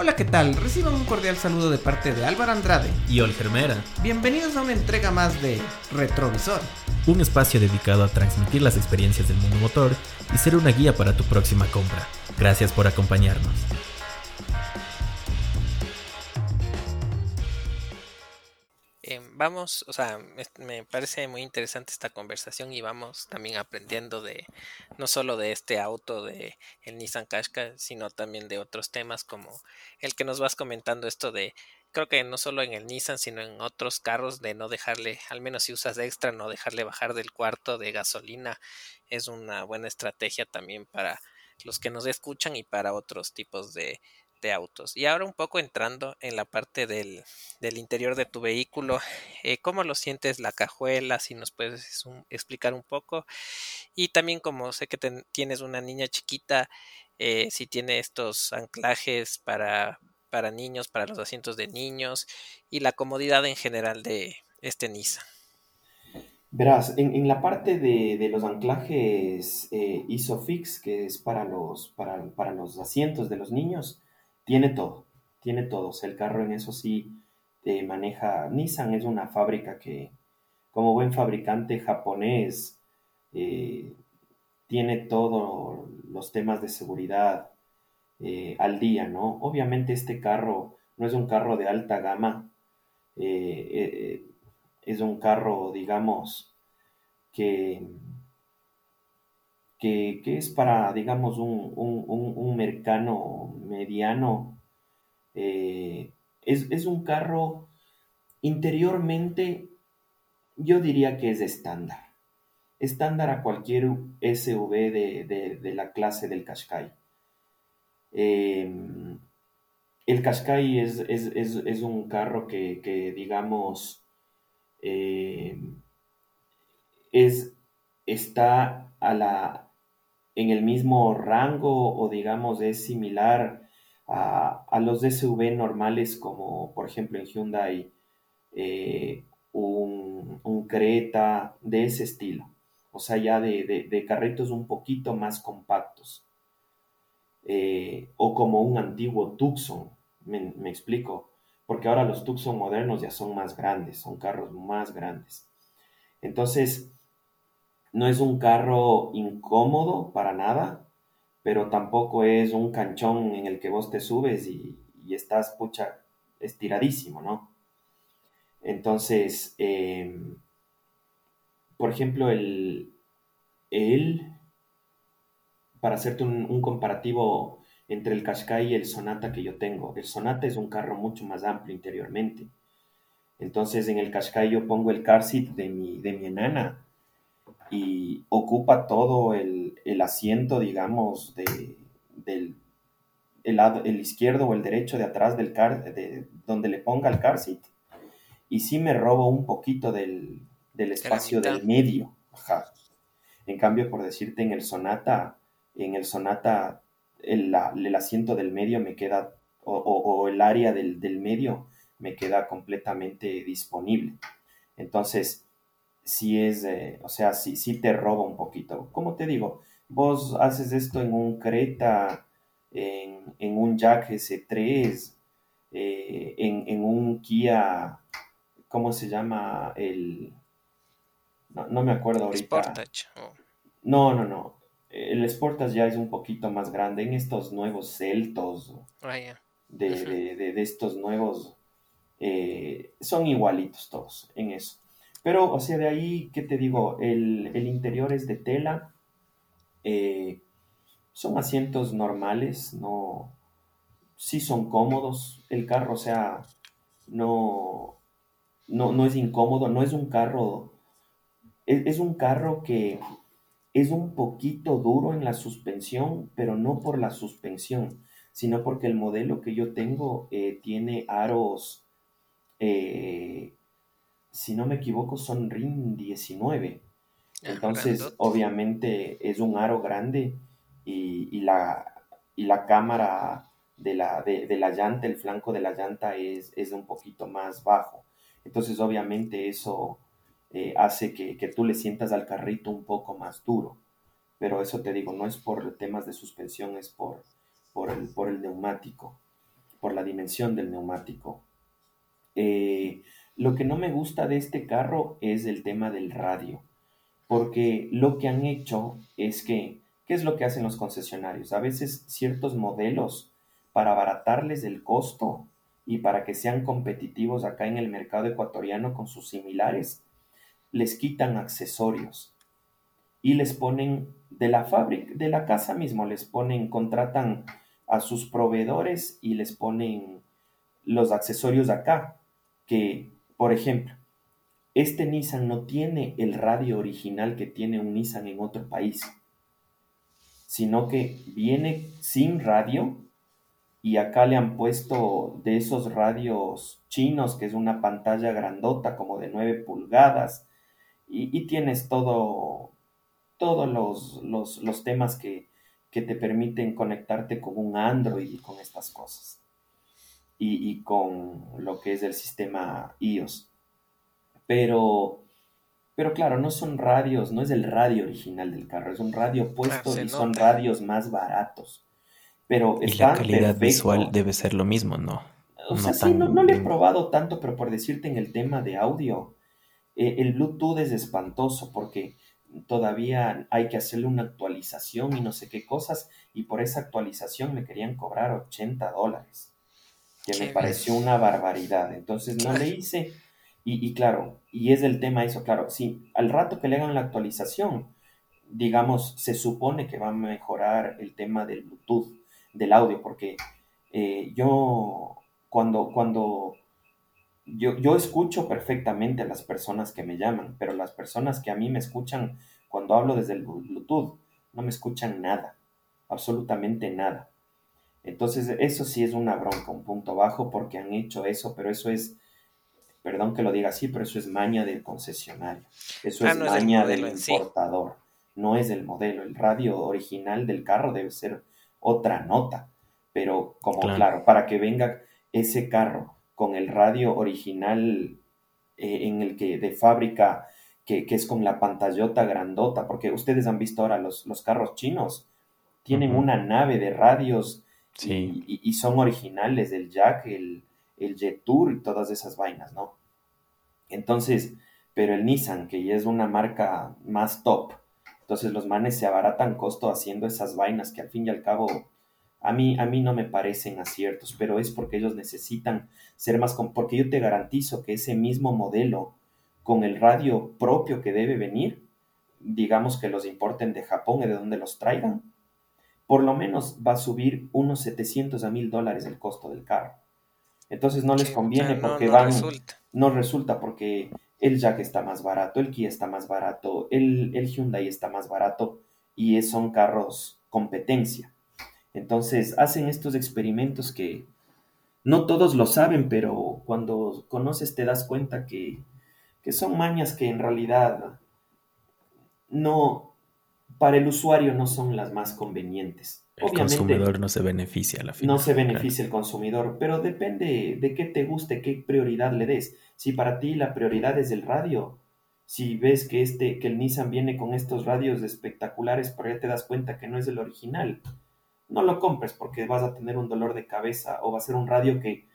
Hola, ¿qué tal? Reciban un cordial saludo de parte de Álvaro Andrade y Olgermera. Bienvenidos a una entrega más de Retrovisor, un espacio dedicado a transmitir las experiencias del mundo motor y ser una guía para tu próxima compra. Gracias por acompañarnos. Vamos, o sea, me, parece muy interesante esta conversación y vamos también aprendiendo de no solo de este auto de el Nissan Qashqai, sino también de otros temas como el que nos vas comentando esto de creo que no solo en el Nissan, sino en otros carros de no dejarle, al menos si usas extra, no dejarle bajar del cuarto de gasolina es una buena estrategia también para los que nos escuchan y para otros tipos de autos. Y ahora un poco entrando en la parte del, interior de tu vehículo, eh, ¿cómo lo sientes la cajuela? Si nos puedes explicar un poco. Y también como sé que tienes una niña chiquita, eh, si tiene estos anclajes para, niños, para los asientos de niños y la comodidad en general de este Nissan. Verás, en, la parte de, los anclajes eh, ISOFIX, que es para los asientos de los niños, tiene todo, tiene todo. el carro en eso sí te maneja. Nissan es una fábrica que, como buen fabricante japonés, eh, tiene todos los temas de seguridad eh, al día, ¿no? Obviamente este carro no es un carro de alta gama, eh, es un carro, digamos, que, que, es para, digamos, un, un, un mercano mediano. Eh, es, un carro interiormente, yo diría que es estándar. Estándar a cualquier SUV de, la clase del Qashqai. Em, el Qashqai es, un carro que, digamos, em, es, está a la, en el mismo rango o digamos es similar a, los SUV normales como por ejemplo en Hyundai eh, un, Creta de ese estilo. O sea, ya de, carritos un poquito más compactos. Eh, o como un antiguo Tucson, me, explico. Porque ahora los Tucson modernos ya son más grandes, son carros más grandes. Entonces, no es un carro incómodo para nada, pero tampoco es un canchón en el que vos te subes y, estás, pucha, estiradísimo, ¿no? Entonces, em, por ejemplo, el, el para hacerte un, comparativo entre el Qashqai y el Sonata que yo tengo, el Sonata es un carro mucho más amplio interiormente. Entonces, en el Qashqai yo pongo el car seat de mi, de mi enana y ocupa todo el, asiento, digamos, de, del el, lado, el izquierdo o el derecho de atrás del car, de, donde le ponga el car seat. Y sí me robo un poquito del, espacio del medio. En cambio, por decirte, en el Sonata, en el Sonata, el, asiento del medio me queda, o, el área del, del medio me queda completamente disponible. Entonces, si es, o sea, si, si te roba un poquito. Como te digo, vos haces esto en un Creta, en, un Jack S3, eh, en, un Kia, ¿cómo se llama? El... No, me acuerdo ahorita. Sportage. No, no, no. El Sportage ya es un poquito más grande. En estos nuevos Celtos, ah, de, estos nuevos, eh, son igualitos todos en eso. Pero, o sea, de ahí, ¿qué te digo? El, interior es de tela. Eh, son asientos normales, no. Sí son cómodos. El carro, o sea, no, no, es incómodo, no es un carro. Es, un carro que es un poquito duro en la suspensión, pero no por la suspensión, sino porque el modelo que yo tengo eh, tiene aros eh, si no me equivoco, son RIN 19. Ah, Entonces, obviamente es un aro grande y, la, y la cámara de la, de, la, llanta, el flanco de la llanta es, es, un poquito más bajo. Entonces, obviamente eso eh, hace que, tú le sientas al carrito un poco más duro. Pero eso te digo, no es por temas de suspensión, es por, por, el, por el neumático. por la dimensión del neumático. Eh, lo que no me gusta de este carro es el tema del radio, porque lo que han hecho es que, ¿qué es lo que hacen los concesionarios? A veces ciertos modelos, para abaratarles el costo y para que sean competitivos acá en el mercado ecuatoriano con sus similares, les quitan accesorios y les ponen de la fábrica, de la casa mismo, les ponen, contratan a sus proveedores y les ponen los accesorios acá, que, por ejemplo, este Nissan no tiene el radio original que tiene un Nissan en otro país, sino que viene sin radio y acá le han puesto de esos radios chinos, que es una pantalla grandota como de 9 pulgadas, y, tienes todo, todos los, los, temas que, que, te permiten conectarte con un Android y con estas cosas, y, y con lo que es el sistema iOS. Pero, pero claro, no son radios, no es el radio original del carro, es un radio puesto y son radios más baratos. Pero y la calidad visual debe ser lo mismo, ¿no? O sea, sí, no, no, le he probado tanto, pero por decirte en el tema de audio, eh, el Bluetooth es espantoso porque todavía hay que hacerle una actualización y no sé qué cosas, y por esa actualización me querían cobrar 80 dólares, que me pareció una barbaridad. Entonces no le hice, y, claro, y es el tema eso, claro, si al rato que le hagan la actualización, digamos, se supone que va a mejorar el tema del Bluetooth, del audio, porque eh, yo cuando, cuando yo, yo escucho perfectamente a las personas que me llaman, pero las personas que a mí me escuchan cuando hablo desde el Bluetooth no me escuchan nada, absolutamente nada. Entonces, eso sí es una bronca, un punto bajo, porque han hecho eso, pero eso es perdón que lo diga así, pero eso es maña del concesionario. Eso ah, es maña del importador. No es el modelo. El radio original del carro debe ser otra nota. Pero como claro, para que venga ese carro con el radio original eh, en el que de fábrica, que, es con la pantallota grandota, porque ustedes han visto ahora los, los carros chinos, tienen una nave de radios y, son originales del Jack, el, el Jet Tour y todas esas vainas, ¿no? Entonces, pero el Nissan, que ya es una marca más top, entonces los manes se abaratan costo haciendo esas vainas que al fin y al cabo a mí, a mí no me parecen aciertos, pero es porque ellos necesitan ser más, porque yo te garantizo que ese mismo modelo con el radio propio que debe venir, digamos que los importen de Japón y de donde los traigan, por lo menos va a subir unos 700 a 1000 dólares el costo del carro. Entonces no les conviene porque no, van, resulta. no resulta porque el Jack está más barato, el Kia está más barato, el, el Hyundai está más barato y son carros competencia. Entonces hacen estos experimentos que no todos lo saben, pero cuando conoces te das cuenta que, que son mañas que en realidad no, para el usuario no son las más convenientes. El consumidor no se beneficia a la final. No se beneficia el consumidor, pero depende de qué te guste, qué prioridad le des. Si para ti la prioridad es el radio, si ves que este, que el Nissan viene con estos radios espectaculares, pero ya te das cuenta que no es el original, no lo compres porque vas a tener un dolor de cabeza o va a ser un radio que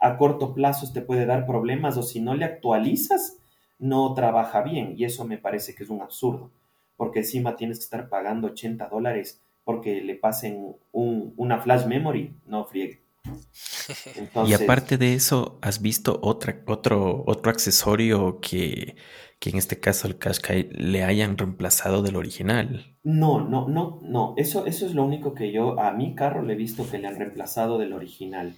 a corto plazo te puede dar problemas o si no le actualizas, no trabaja bien y eso me parece que es un absurdo, porque encima tienes que estar pagando 80 dólares porque le pasen una flash memory, no friegue. y aparte de eso, ¿has visto otra, otro, otro accesorio que, que en este caso el Qashqai le hayan reemplazado del original? No, no, no, no. Eso, eso es lo único que yo a mi carro le he visto que le han reemplazado del original.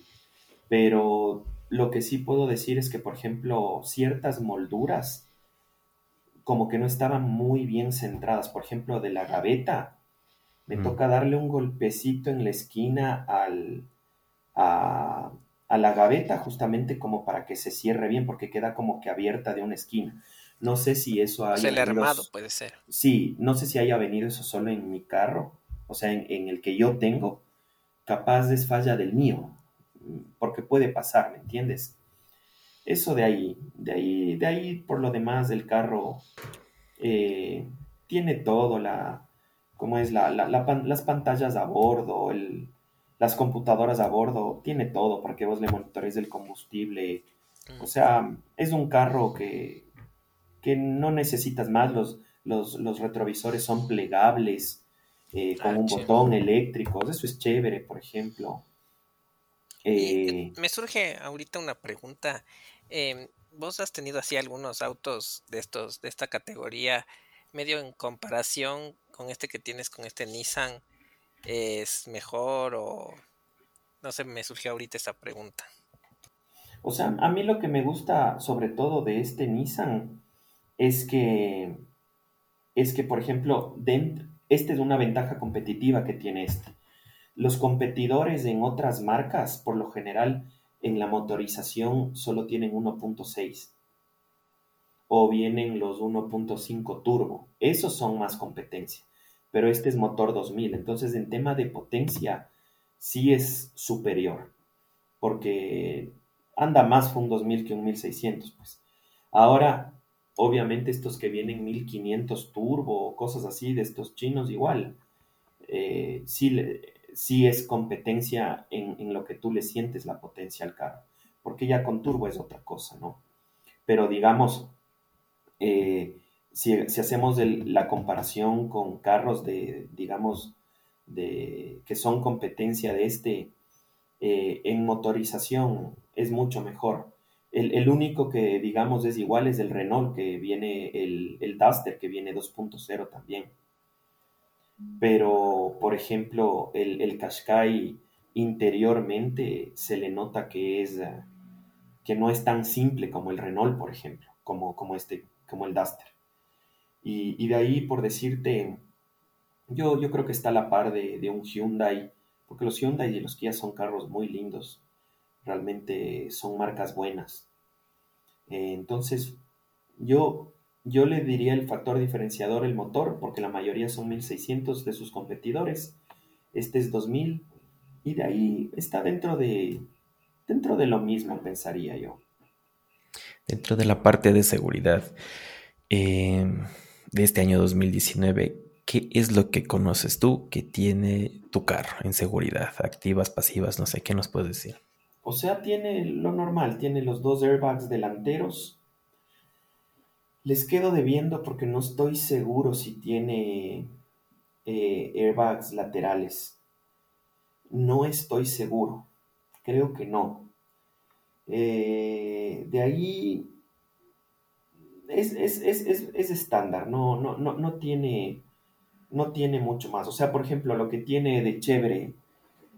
Pero lo que sí puedo decir es que, por ejemplo, ciertas molduras como que no estaban muy bien centradas. Por ejemplo, de la gaveta, me mm. toca darle un golpecito en la esquina al, a, la gaveta justamente como para que se cierre bien, porque queda como que abierta de una esquina. No sé si eso haya... el armado puede ser. Sí, no sé si haya venido eso solo en mi carro, o sea, en, el que yo tengo, capaz de falla del mío, porque puede pasar, ¿me entiendes? Eso de ahí, de ahí, de ahí por lo demás del carro eh, tiene todo, la, como es la, las pantallas a bordo, el, las computadoras a bordo, tiene todo para que vos le monitores el combustible. O sea, es un carro que, que no necesitas más. Los, los, retrovisores son plegables, eh, con ah, un botón eléctrico. Eso es chévere, por ejemplo. Eh, me surge ahorita una pregunta. Em, ¿Vos has tenido así algunos autos de estos, de esta categoría, medio en comparación con este que tienes con este Nissan? ¿Es mejor o no sé, me surgió ahorita esta pregunta? O sea, a mí lo que me gusta sobre todo de este Nissan es que, es que por ejemplo, esta es una ventaja competitiva que tiene este. Los competidores en otras marcas, por lo general, en la motorización solo tienen 1.6 o vienen los 1.5 turbo. Esos son más competencia, pero este es motor 2000. Entonces, en tema de potencia, sí es superior, porque anda más un 2000 que un 1600, pues. Ahora, obviamente estos que vienen 1500 turbo o cosas así de estos chinos igual, eh, sí, sí es competencia en, lo que tú le sientes la potencia al carro, porque ya con turbo es otra cosa, ¿no? Pero digamos, eh, si, hacemos la comparación con carros de, digamos, de, que son competencia de este, eh, en motorización es mucho mejor. El, único que, digamos, es igual es el Renault, que viene el, el Duster, que viene 2.0 también pero por ejemplo el, el Qashqai interiormente se le nota que es eh, que no es tan simple como el Renault, por ejemplo, como, como, este, como el Duster. Y, de ahí, por decirte, yo, yo creo que está a la par de, un Hyundai, porque los Hyundai y los Kia son carros muy lindos, realmente son marcas buenas. Eh, entonces, yo yo le diría el factor diferenciador el motor, porque la mayoría son 1600 de sus competidores. Este es 2000 y de ahí está dentro de dentro de lo mismo, pensaría yo. Dentro de la parte de seguridad em, de este año 2019, ¿qué es lo que conoces tú que tiene tu carro en seguridad? Activas, pasivas, no sé, ¿qué nos puedes decir? O sea, tiene lo normal, tiene los dos airbags delanteros, les quedo debiendo porque no estoy seguro si tiene eh, airbags laterales. No estoy seguro. Creo que no. Eh, de ahí es, estándar, no, no, no, no, tiene, no tiene mucho más. O sea, por ejemplo, lo que tiene de chévere,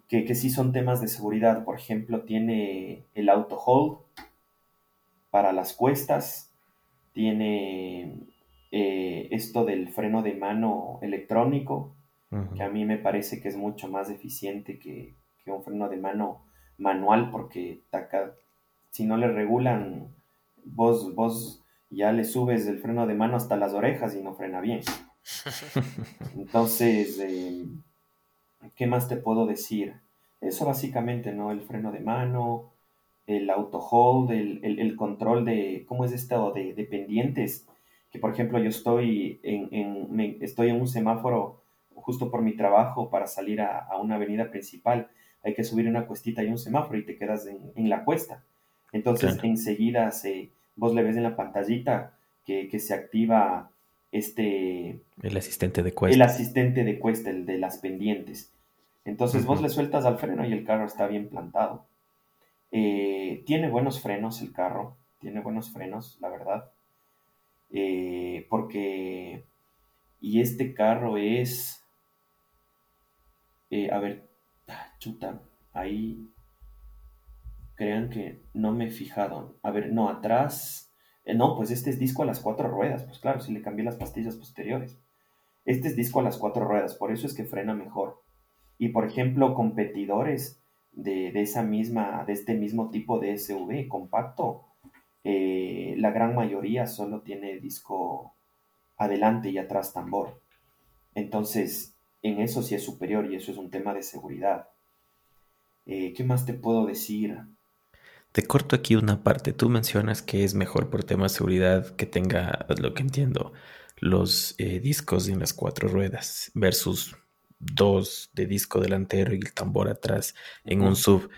que, que sí son temas de seguridad, por ejemplo, tiene el auto hold para las cuestas, tiene eh, esto del freno de mano electrónico, que a mí me parece que es mucho más eficiente que, un freno de mano manual, porque si no le regulan, vos, vos ya le subes el freno de mano hasta las orejas y no frena bien. Entonces, eh, ¿qué más te puedo decir? Eso básicamente, ¿no? El freno de mano, el auto hold, el, control de, ¿cómo es esto? De, de, pendientes. Que por ejemplo yo estoy en, estoy en un semáforo justo por mi trabajo para salir a, una avenida principal. Hay que subir una cuestita y un semáforo y te quedas en, la cuesta. Entonces enseguida se, vos le ves en la pantallita que, se activa este... El asistente de cuesta. El asistente de cuesta, el de las pendientes. Entonces vos le sueltas al freno y el carro está bien plantado. Eh, tiene buenos frenos el carro, tiene buenos frenos, la verdad. Eh, porque, y este carro es, eh, a ver, ah, chuta, ahí, crean que no me he fijado. A ver, no, atrás, no, pues este es disco a las cuatro ruedas, pues claro, si le cambié las pastillas posteriores. Este es disco a las cuatro ruedas, por eso es que frena mejor. Y por ejemplo, competidores, de, esa misma, de este mismo tipo de SUV compacto, eh, la gran mayoría solo tiene disco adelante y atrás tambor. Entonces, en eso sí es superior y eso es un tema de seguridad. Eh, ¿Qué más te puedo decir? Te corto aquí una parte. Tú mencionas que es mejor por tema de seguridad que tenga, lo que entiendo, los eh, discos en las cuatro ruedas versus dos de disco delantero y el tambor atrás en un sub.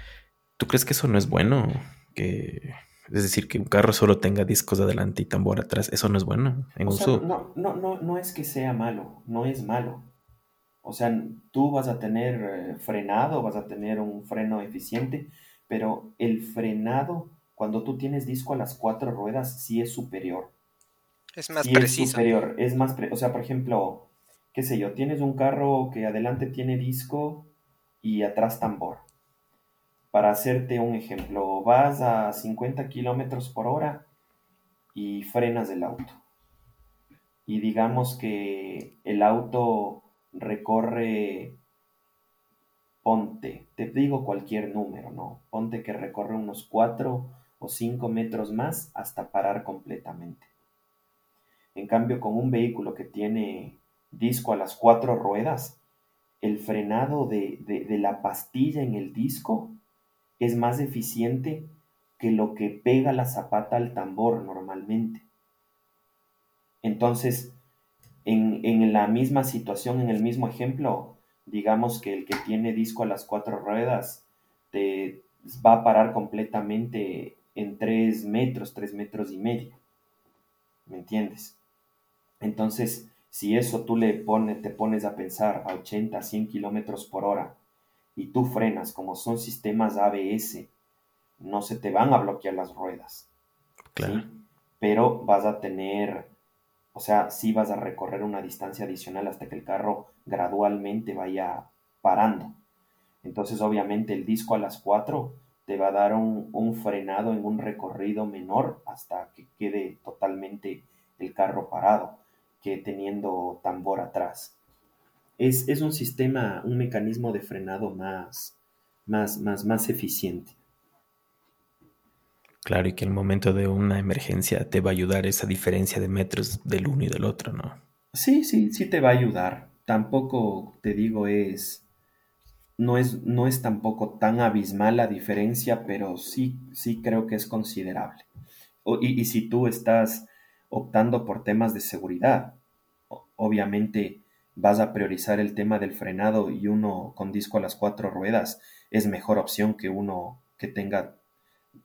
¿Tú crees que eso no es bueno? Que es decir, que un carro solo tenga discos adelante y tambor atrás, eso no es bueno en un sub. No, no, no, no es que sea malo, no es malo. O sea, tú vas a tener eh, frenado, vas a tener un freno eficiente, pero el frenado, cuando tú tienes disco a las cuatro ruedas, sí es superior. Es más preciso. Es superior, es más, o sea, por ejemplo, qué sé yo, tienes un carro que adelante tiene disco y atrás tambor. Para hacerte un ejemplo, vas a 50 kilómetros por hora y frenas el auto. Y digamos que el auto recorre, ponte, te digo cualquier número, ¿no? Ponte que recorre unos 4 o 5 metros más hasta parar completamente. En cambio, con un vehículo que tiene disco a las cuatro ruedas, el frenado de, de, la pastilla en el disco es más eficiente que lo que pega la zapata al tambor normalmente. Entonces, en, la misma situación, en el mismo ejemplo, digamos que el que tiene disco a las cuatro ruedas te va a parar completamente en tres metros, tres metros y medio. ¿Me entiendes? Entonces, si eso tú le pones, te pones a pensar a 80, 100 kilómetros por hora y tú frenas, como son sistemas ABS, no se te van a bloquear las ruedas. Claro. Pero vas a tener o sea, sí vas a recorrer una distancia adicional hasta que el carro gradualmente vaya parando. Entonces, obviamente, el disco a las 4 te va a dar un, frenado en un recorrido menor hasta que quede totalmente el carro parado, que teniendo tambor atrás. Es, es un sistema, un mecanismo de frenado más, más, más, más eficiente. Claro, y que en el momento de una emergencia te va a ayudar esa diferencia de metros del uno y del otro, ¿no? Sí, sí, sí te va a ayudar. Tampoco te digo es no es no es tampoco tan abismal la diferencia, pero sí sí creo que es considerable. y, y, si tú estás optando por temas de seguridad, obviamente vas a priorizar el tema del frenado y uno con disco a las cuatro ruedas es mejor opción que uno que tenga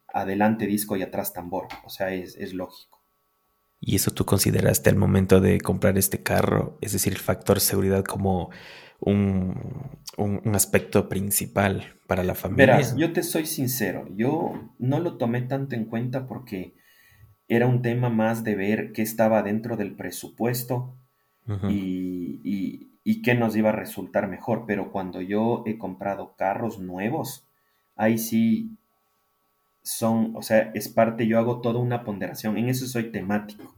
adelante disco y atrás tambor. O sea, es, lógico. ¿Y eso tú consideraste al momento de comprar este carro? Es decir, el factor seguridad como un, aspecto principal para la familia. Verás, yo te soy sincero, yo no lo tomé tanto en cuenta porque era un tema más de ver qué estaba dentro del presupuesto y, y, y qué nos iba a resultar mejor. Pero cuando yo he comprado carros nuevos, ahí sí son, o sea, es parte, yo hago toda una ponderación, en eso soy temático.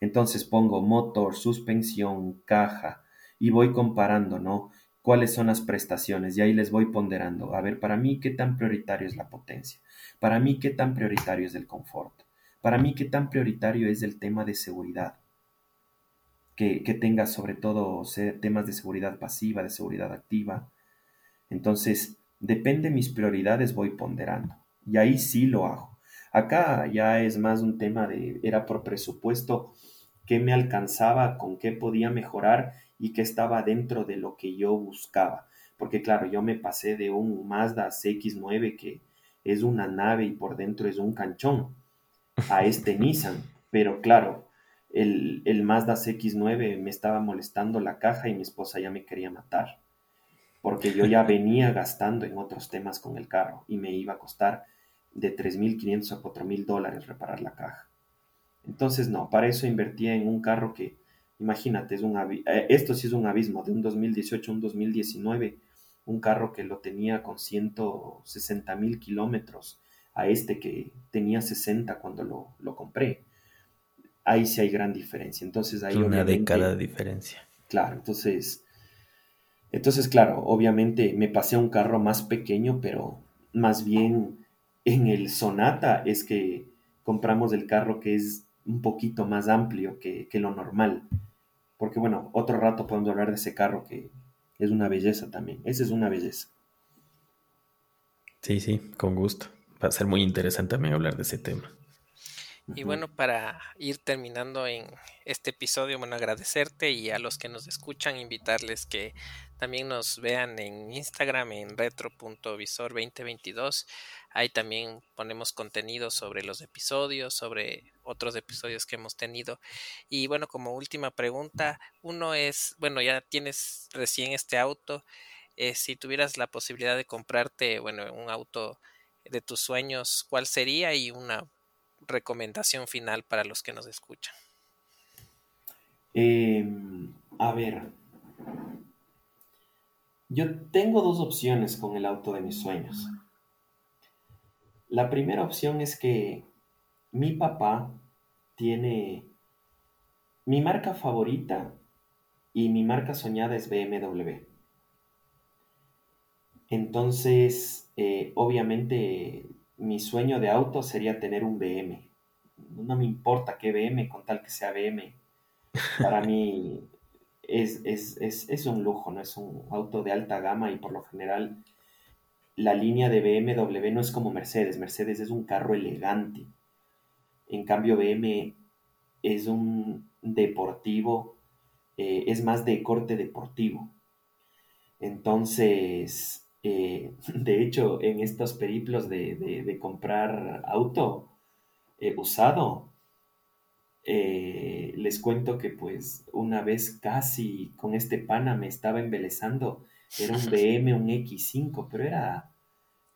Entonces pongo motor, suspensión, caja y voy comparando, ¿no? ¿Cuáles son las prestaciones? Y ahí les voy ponderando. A ver, para mí, ¿qué tan prioritario es la potencia? Para mí, ¿qué tan prioritario es el confort? Para mí, ¿qué tan prioritario es el tema de seguridad? Que, que tenga sobre todo temas de seguridad pasiva, de seguridad activa. Entonces, depende de mis prioridades, voy ponderando. Y ahí sí lo hago. Acá ya es más un tema de, era por presupuesto, qué me alcanzaba, con qué podía mejorar y qué estaba dentro de lo que yo buscaba. Porque claro, yo me pasé de un Mazda CX9 que es una nave y por dentro es un canchón a este Nissan. Pero claro, el, el Mazda CX9 me estaba molestando la caja y mi esposa ya me quería matar. Porque yo ya venía gastando en otros temas con el carro y me iba a costar de 3.500 a 4.000 dólares reparar la caja. Entonces, no, para eso invertía en un carro que, imagínate, es un eh, esto sí es un abismo, de un 2018 a un 2019, un carro que lo tenía con 160 mil kilómetros a este que tenía 60 cuando lo, lo, compré. Ahí sí hay gran diferencia. Entonces, hay Una década de diferencia. Claro, entonces, entonces, claro, obviamente me pasé a un carro más pequeño, pero más bien en el Sonata es que compramos el carro que es un poquito más amplio que, lo normal. Porque bueno, otro rato podemos hablar de ese carro que es una belleza también. Esa es una belleza. Sí, sí, con gusto. Va a ser muy interesante también hablar de ese tema. Y bueno, para ir terminando en este episodio, bueno, agradecerte y a los que nos escuchan, invitarles que también nos vean en Instagram en retro.visor2022. Ahí también ponemos contenido sobre los episodios, sobre otros episodios que hemos tenido. Y bueno, como última pregunta, uno es, bueno, ya tienes recién este auto. Eh, si tuvieras la posibilidad de comprarte, bueno, un auto de tus sueños, ¿cuál sería? Y una recomendación final para los que nos escuchan. Em, a ver, yo tengo dos opciones con el auto de mis sueños. La primera opción es que mi papá tiene mi marca favorita y mi marca soñada es BMW. Entonces, eh, obviamente, mi sueño de auto sería tener un BM. No me importa qué BM, con tal que sea BM. Para mí es, es, un lujo, ¿no? Es un auto de alta gama y por lo general la línea de BMW no es como Mercedes. Mercedes es un carro elegante. En cambio, BM es un deportivo, eh, es más de corte deportivo. Entonces, eh, de hecho, en estos periplos de, comprar auto eh, usado, les cuento que pues una vez casi con este pana me estaba embelezando. Era un BM, un X5, pero era,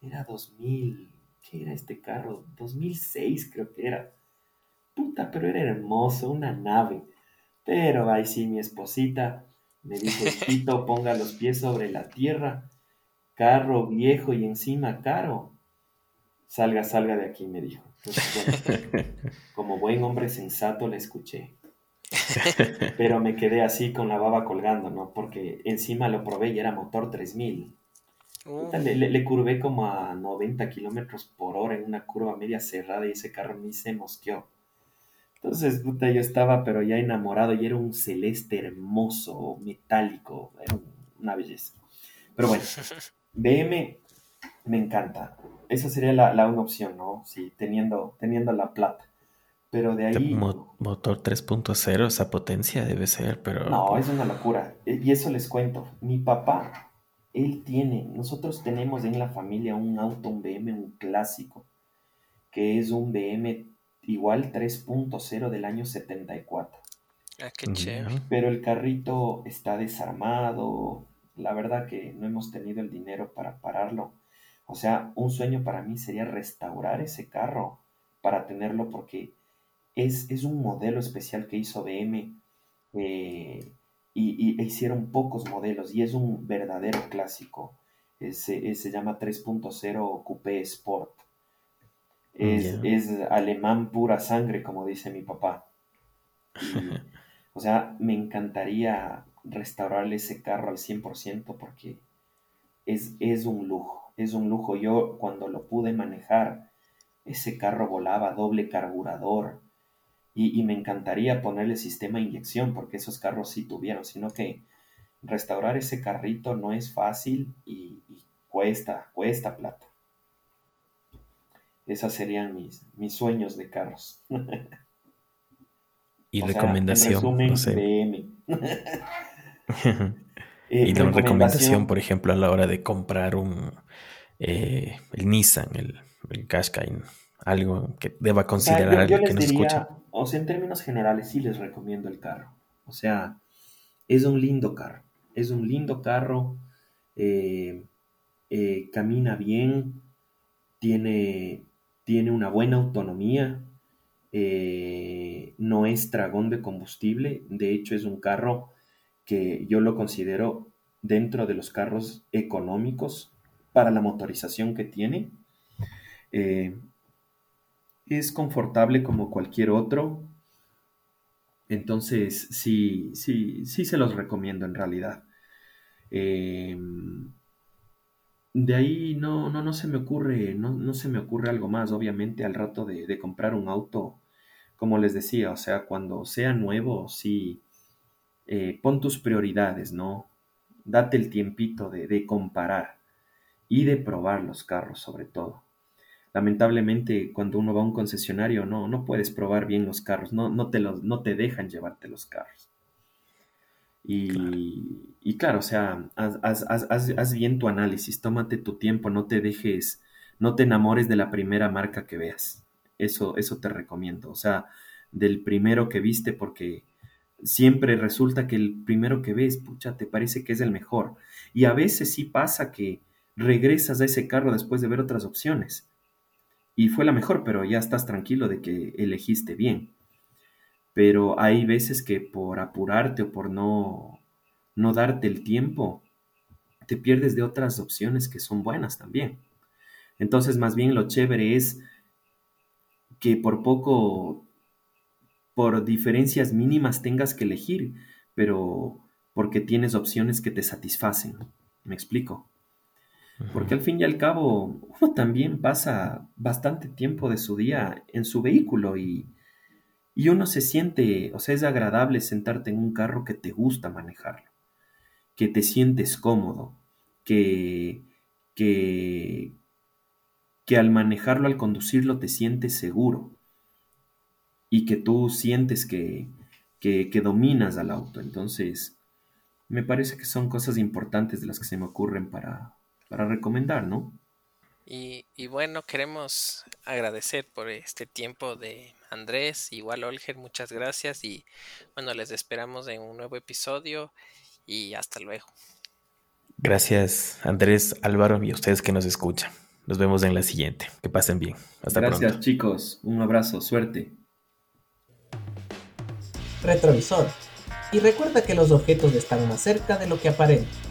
era 2000, ¿qué era este carro? 2006 creo que era. Puta, pero era hermoso, una nave. Pero ahí sí, mi esposita me dijo, Tito, ponga los pies sobre la tierra carro viejo y encima caro. Salga, salga de aquí, me dijo. como buen hombre sensato le escuché. Pero me quedé así con la baba colgando, ¿no? Porque encima lo probé y era motor 3000. Le, le, curvé como a 90 kilómetros por hora en una curva media cerrada y ese carro ni se mosqueó. Entonces, puta, yo estaba pero ya enamorado y era un celeste hermoso, metálico, era una belleza. Pero bueno, BM me encanta. Esa sería la, la una opción, ¿no? Sí, teniendo, teniendo la plata. Pero de ahí... motor 3.0, esa potencia debe ser, pero... No, es una locura. E, y eso les cuento. Mi papá, él tiene, nosotros tenemos en la familia un auto, un BM, un clásico, que es un BM igual 3.0 del año 74. Ah, qué chévere. Pero el carrito está desarmado, la verdad que no hemos tenido el dinero para pararlo. O sea, un sueño para mí sería restaurar ese carro para tenerlo porque es, es un modelo especial que hizo BM eh, y, hicieron pocos modelos y es un verdadero clásico. se llama 3.0 Coupé Sport. Es, es, alemán pura sangre, como dice mi papá. o sea, me encantaría restaurarle ese carro al 100% porque es, es un lujo, es un lujo. Yo cuando lo pude manejar, ese carro volaba doble carburador y, me encantaría ponerle sistema de inyección porque esos carros sí tuvieron, sino que restaurar ese carrito no es fácil y, cuesta, cuesta plata. Esas serían mis, mis sueños de carros. y recomendación, no sé. y la recomendación, por ejemplo, a la hora de comprar un eh, el Nissan, el, el Qashqai, algo que deba considerar alguien que nos escucha. O sea, en términos generales, sí les recomiendo el carro. O sea, es un lindo carro. Es un lindo carro. Eh, eh, camina bien. Tiene, tiene una buena autonomía. no es dragón de combustible. De hecho, es un carro que yo lo considero dentro de los carros económicos para la motorización que tiene. Eh, es confortable como cualquier otro. Entonces, sí, sí, sí se los recomiendo en realidad. Eh, de ahí no, no, no se me ocurre, no, no, se me ocurre algo más, obviamente, al rato de, de, comprar un auto, como les decía, o sea, cuando sea nuevo, sí, eh, pon tus prioridades, ¿no? Date el tiempito de, comparar y de probar los carros sobre todo. Lamentablemente cuando uno va a un concesionario no, no puedes probar bien los carros, no, no, te, los, no te dejan llevarte los carros. Y claro, o sea, haz, bien tu análisis, tómate tu tiempo, no te dejes, no te enamores de la primera marca que veas. Eso, eso te recomiendo. O sea, del primero que viste, porque siempre resulta que el primero que ves, pucha, te parece que es el mejor. Y a veces sí pasa que regresas a ese carro después de ver otras opciones. Y fue la mejor, pero ya estás tranquilo de que elegiste bien. Pero hay veces que por apurarte o por no, no darte el tiempo, te pierdes de otras opciones que son buenas también. Entonces, más bien lo chévere es que por poco por diferencias mínimas tengas que elegir, pero porque tienes opciones que te satisfacen. ¿Me explico? Porque al fin y al cabo, uno también pasa bastante tiempo de su día en su vehículo y, y uno se siente, o sea, es agradable sentarte en un carro que te gusta manejarlo, que te sientes cómodo, que, que, que al manejarlo, al conducirlo, te sientes seguro y que tú sientes que, dominas al auto. Entonces, me parece que son cosas importantes de las que se me ocurren para, recomendar, ¿no? Y, y, bueno, queremos agradecer por este tiempo de Andrés, igual Olger, muchas gracias y bueno, les esperamos en un nuevo episodio y hasta luego. Gracias Andrés, Álvaro y a ustedes que nos escuchan. Nos vemos en la siguiente. Que pasen bien. Hasta pronto. Gracias chicos, un abrazo, suerte retrovisor, y recuerda que los objetos están más cerca de lo que aparentan.